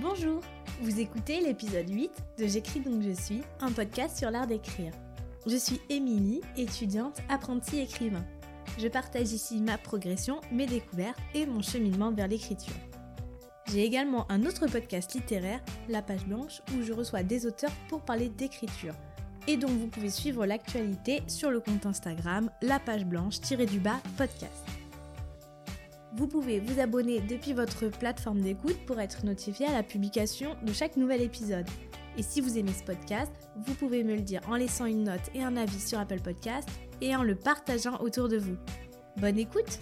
Bonjour, vous écoutez l'épisode 8 de J'écris donc je suis, un podcast sur l'art d'écrire. Je suis Émilie, étudiante, apprentie écrivain. Je partage ici ma progression, mes découvertes et mon cheminement vers l'écriture. J'ai également un autre podcast littéraire, La Page Blanche, où je reçois des auteurs pour parler d'écriture, et dont vous pouvez suivre l'actualité sur le compte Instagram La Page Blanche-du-bas podcast. Vous pouvez vous abonner depuis votre plateforme d'écoute pour être notifié à la publication de chaque nouvel épisode. Et si vous aimez ce podcast, vous pouvez me le dire en laissant une note et un avis sur Apple Podcast et en le partageant autour de vous. Bonne écoute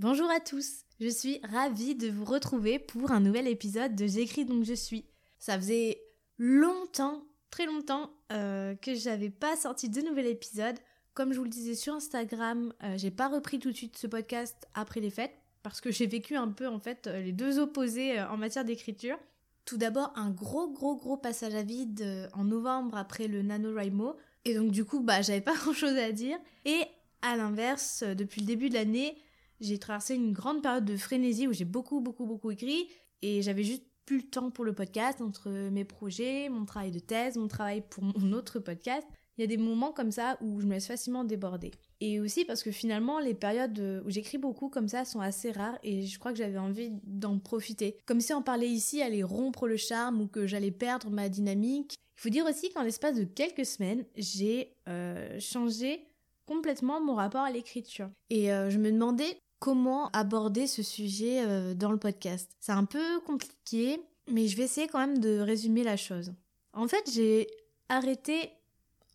Bonjour à tous, je suis ravie de vous retrouver pour un nouvel épisode de J'écris donc je suis. Ça faisait longtemps, très longtemps, euh, que j'avais pas sorti de nouvel épisode. Comme je vous le disais sur Instagram, euh, j'ai pas repris tout de suite ce podcast après les fêtes parce que j'ai vécu un peu en fait euh, les deux opposés euh, en matière d'écriture. Tout d'abord un gros gros gros passage à vide en novembre après le NaNoWriMo et donc du coup bah j'avais pas grand chose à dire et à l'inverse depuis le début de l'année j'ai traversé une grande période de frénésie où j'ai beaucoup beaucoup beaucoup écrit et j'avais juste plus le temps pour le podcast entre mes projets, mon travail de thèse, mon travail pour mon autre podcast il y a des moments comme ça où je me laisse facilement déborder. Et aussi parce que finalement, les périodes où j'écris beaucoup comme ça sont assez rares et je crois que j'avais envie d'en profiter. Comme si en parler ici allait rompre le charme ou que j'allais perdre ma dynamique. Il faut dire aussi qu'en l'espace de quelques semaines, j'ai euh, changé complètement mon rapport à l'écriture. Et euh, je me demandais comment aborder ce sujet euh, dans le podcast. C'est un peu compliqué, mais je vais essayer quand même de résumer la chose. En fait, j'ai arrêté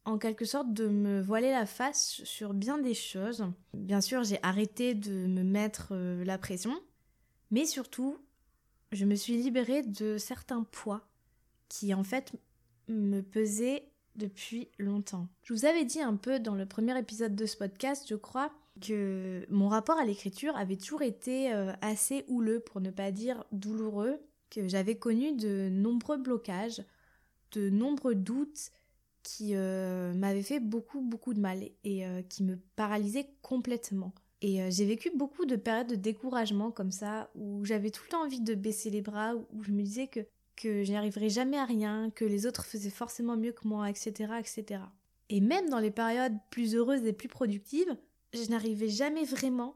en quelque sorte de me voiler la face sur bien des choses. Bien sûr, j'ai arrêté de me mettre euh, la pression, mais surtout, je me suis libérée de certains poids qui en fait me pesaient depuis longtemps. Je vous avais dit un peu dans le premier épisode de ce podcast, je crois, que mon rapport à l'écriture avait toujours été euh, assez houleux, pour ne pas dire douloureux, que j'avais connu de nombreux blocages, de nombreux doutes, qui euh, m'avait fait beaucoup beaucoup de mal et euh, qui me paralysait complètement. Et j'ai vécu beaucoup de périodes de découragement comme ça, où j'avais tout le temps envie de baisser les bras, où je me disais que, que je n'y arriverais jamais à rien, que les autres faisaient forcément mieux que moi, etc., etc. Et même dans les périodes plus heureuses et plus productives, je n'arrivais jamais vraiment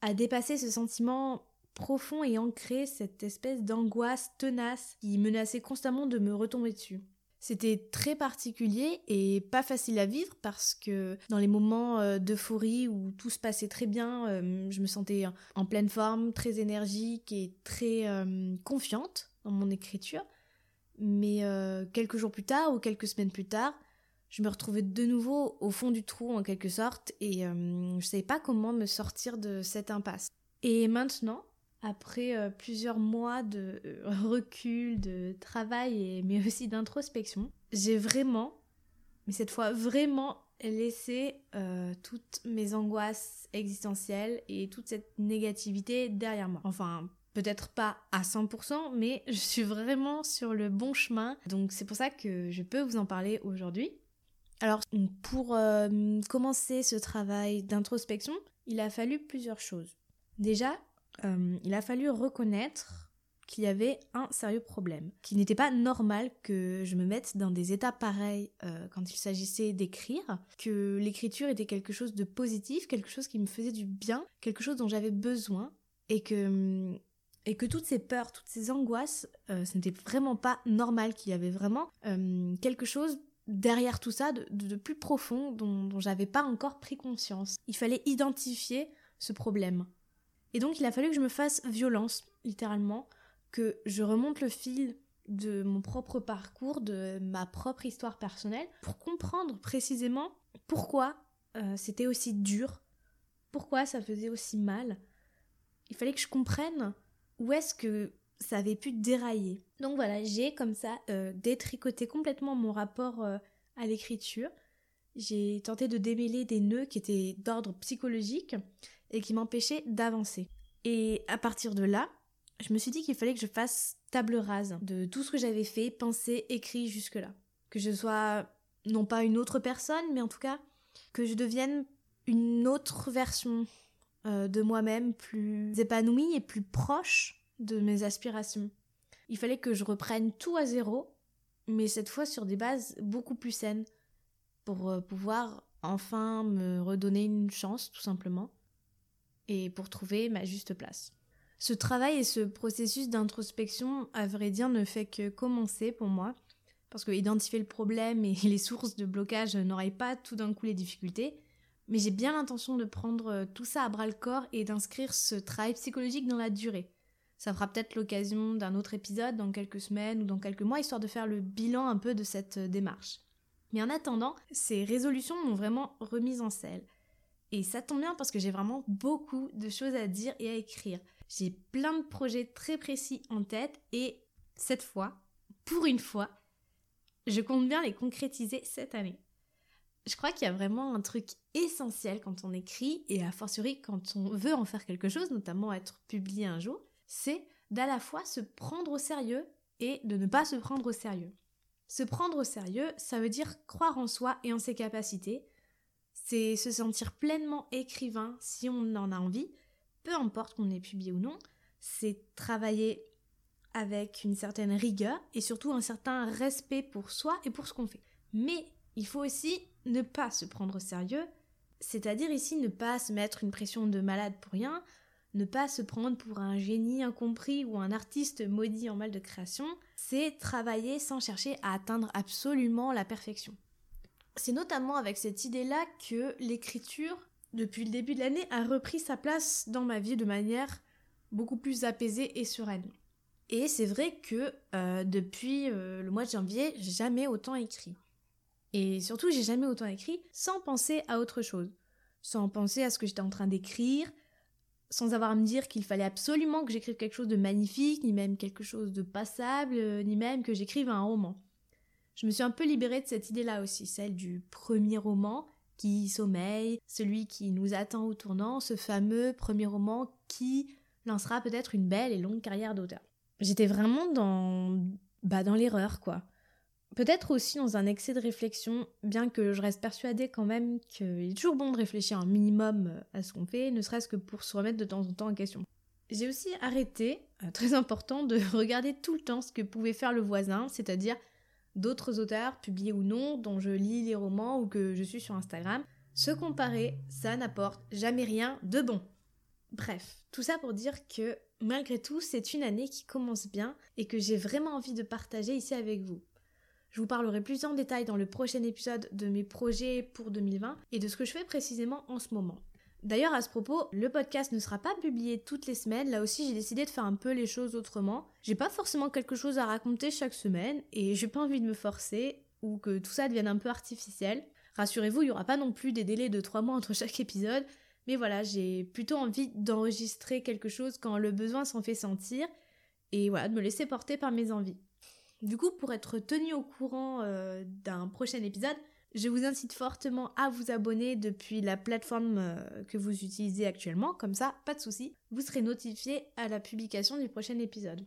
à dépasser ce sentiment profond et ancré, cette espèce d'angoisse tenace qui menaçait constamment de me retomber dessus. C'était très particulier et pas facile à vivre parce que dans les moments euh, d'euphorie où tout se passait très bien, euh, je me sentais en pleine forme, très énergique et très euh, confiante dans mon écriture. Mais quelques jours plus tard ou quelques semaines plus tard, je me retrouvais de nouveau au fond du trou en quelque sorte et je savais pas comment me sortir de cette impasse. Et maintenant, après euh, plusieurs mois de euh, recul, de travail, et, mais aussi d'introspection, j'ai vraiment, mais cette fois vraiment laissé euh, toutes mes angoisses existentielles et toute cette négativité derrière moi. Enfin, peut-être pas à 100%, mais je suis vraiment sur le bon chemin. Donc c'est pour ça que je peux vous en parler aujourd'hui. Alors pour commencer ce travail d'introspection, il a fallu plusieurs choses. Déjà, euh, il a fallu reconnaître qu'il y avait un sérieux problème, qu'il n'était pas normal que je me mette dans des états pareils euh, quand il s'agissait d'écrire, que l'écriture était quelque chose de positif, quelque chose qui me faisait du bien, quelque chose dont j'avais besoin, et que et que toutes ces peurs, toutes ces angoisses, euh, ce n'était vraiment pas normal, qu'il y avait vraiment quelque chose derrière tout ça de, plus profond dont, j'avais pas encore pris conscience. Il fallait identifier ce problème. Et donc il a fallu que je me fasse violence, littéralement, que je remonte le fil de mon propre parcours, de ma propre histoire personnelle, pour comprendre précisément pourquoi euh, c'était aussi dur, pourquoi ça faisait aussi mal. Il fallait que je comprenne où est-ce que ça avait pu dérailler. Donc voilà, j'ai comme ça euh, détricoté complètement mon rapport euh, à l'écriture. J'ai tenté de démêler des nœuds qui étaient d'ordre psychologique et qui m'empêchait d'avancer. Et à partir de là, je me suis dit qu'il fallait que je fasse table rase de tout ce que j'avais fait, pensé, écrit jusque-là. Que je sois non pas une autre personne, mais en tout cas que je devienne une autre version euh, de moi-même, plus épanouie et plus proche de mes aspirations. Il fallait que je reprenne tout à zéro, mais cette fois sur des bases beaucoup plus saines, pour euh, pouvoir enfin me redonner une chance, tout simplement, et pour trouver ma juste place. Ce travail et ce processus d'introspection, à vrai dire, ne fait que commencer pour moi, parce que identifier le problème et les sources de blocage n'auraient pas tout d'un coup les difficultés, mais j'ai bien l'intention de prendre euh, tout ça à bras le corps et d'inscrire ce travail psychologique dans la durée. Ça fera peut-être l'occasion d'un autre épisode dans quelques semaines ou dans quelques mois, histoire de faire le bilan un peu de cette euh, démarche. Mais en attendant, ces résolutions m'ont vraiment remise en selle. Et ça tombe bien parce que j'ai vraiment beaucoup de choses à dire et à écrire. J'ai plein de projets très précis en tête et cette fois, pour une fois, je compte bien les concrétiser cette année. Je crois qu'il y a vraiment un truc essentiel quand on écrit et a fortiori quand on veut en faire quelque chose, notamment être publié un jour, c'est d'à la fois se prendre au sérieux et de ne pas se prendre au sérieux. Se prendre au sérieux, ça veut dire croire en soi et en ses capacités. C'est se sentir pleinement écrivain si on en a envie, peu importe qu'on ait publié ou non. C'est travailler avec une certaine rigueur et surtout un certain respect pour soi et pour ce qu'on fait. Mais il faut aussi ne pas se prendre au sérieux, c'est-à-dire ici ne pas se mettre une pression de malade pour rien, ne pas se prendre pour un génie incompris ou un artiste maudit en mal de création, c'est travailler sans chercher à atteindre absolument la perfection. C'est notamment avec cette idée-là que l'écriture, depuis le début de l'année, a repris sa place dans ma vie de manière beaucoup plus apaisée et sereine. Et c'est vrai que euh, depuis euh, le mois de janvier, j'ai jamais autant écrit. Et surtout, j'ai jamais autant écrit sans penser à autre chose. Sans penser à ce que j'étais en train d'écrire, sans avoir à me dire qu'il fallait absolument que j'écrive quelque chose de magnifique, ni même quelque chose de passable, euh, ni même que j'écrive un roman. Je me suis un peu libérée de cette idée-là aussi, celle du premier roman qui sommeille, celui qui nous attend au tournant, ce fameux premier roman qui lancera peut-être une belle et longue carrière d'auteur. J'étais vraiment dans bah dans l'erreur quoi. Peut-être aussi dans un excès de réflexion, bien que je reste persuadée quand même qu'il est toujours bon de réfléchir un minimum à ce qu'on fait, ne serait-ce que pour se remettre de temps en temps en question. J'ai aussi arrêté, euh, très important, de regarder tout le temps ce que pouvait faire le voisin, c'est-à-dire d'autres auteurs, publiés ou non, dont je lis les romans ou que je suis sur Instagram. Se comparer, ça n'apporte jamais rien de bon. Bref, tout ça pour dire que malgré tout, c'est une année qui commence bien et que j'ai vraiment envie de partager ici avec vous. Je vous parlerai plus en détail dans le prochain épisode de mes projets pour 2020 et de ce que je fais précisément en ce moment. D'ailleurs, à ce propos, le podcast ne sera pas publié toutes les semaines. Là aussi, j'ai décidé de faire un peu les choses autrement. J'ai pas forcément quelque chose à raconter chaque semaine et j'ai pas envie de me forcer ou que tout ça devienne un peu artificiel. Rassurez-vous, il y aura pas non plus des délais de 3 mois entre chaque épisode. Mais voilà, j'ai plutôt envie d'enregistrer quelque chose quand le besoin s'en fait sentir et voilà, de me laisser porter par mes envies. Du coup, pour être tenu au courant euh, d'un prochain épisode, je vous incite fortement à vous abonner depuis la plateforme euh, que vous utilisez actuellement, comme ça, pas de souci, vous serez notifié à la publication du prochain épisode.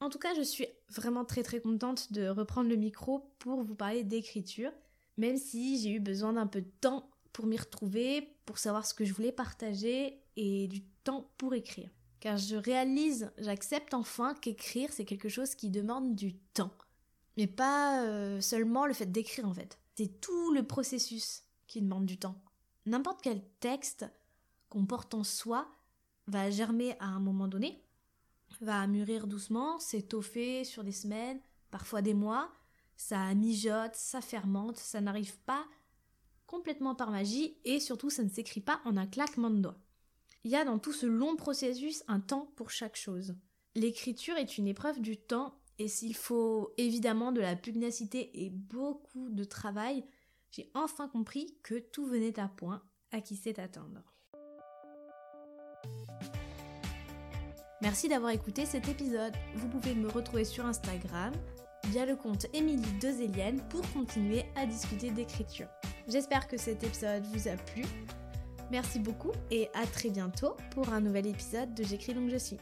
En tout cas, je suis vraiment très très contente de reprendre le micro pour vous parler d'écriture, même si j'ai eu besoin d'un peu de temps pour m'y retrouver, pour savoir ce que je voulais partager et du temps pour écrire car je réalise, j'accepte enfin qu'écrire c'est quelque chose qui demande du temps. Mais pas euh, seulement le fait d'écrire en fait. C'est tout le processus qui demande du temps. N'importe quel texte qu'on porte en soi va germer à un moment donné, va mûrir doucement, s'étoffer sur des semaines, parfois des mois, ça mijote, ça fermente, ça n'arrive pas complètement par magie et surtout ça ne s'écrit pas en un claquement de doigts. Il y a dans tout ce long processus un temps pour chaque chose. L'écriture est une épreuve du temps et s'il faut évidemment de la pugnacité et beaucoup de travail, j'ai enfin compris que tout venait à point à qui sait attendre. Merci d'avoir écouté cet épisode. Vous pouvez me retrouver sur Instagram via le compte Émilie Dezélienne pour continuer à discuter d'écriture. J'espère que cet épisode vous a plu. Merci beaucoup et à très bientôt pour un nouvel épisode de J'écris donc je suis.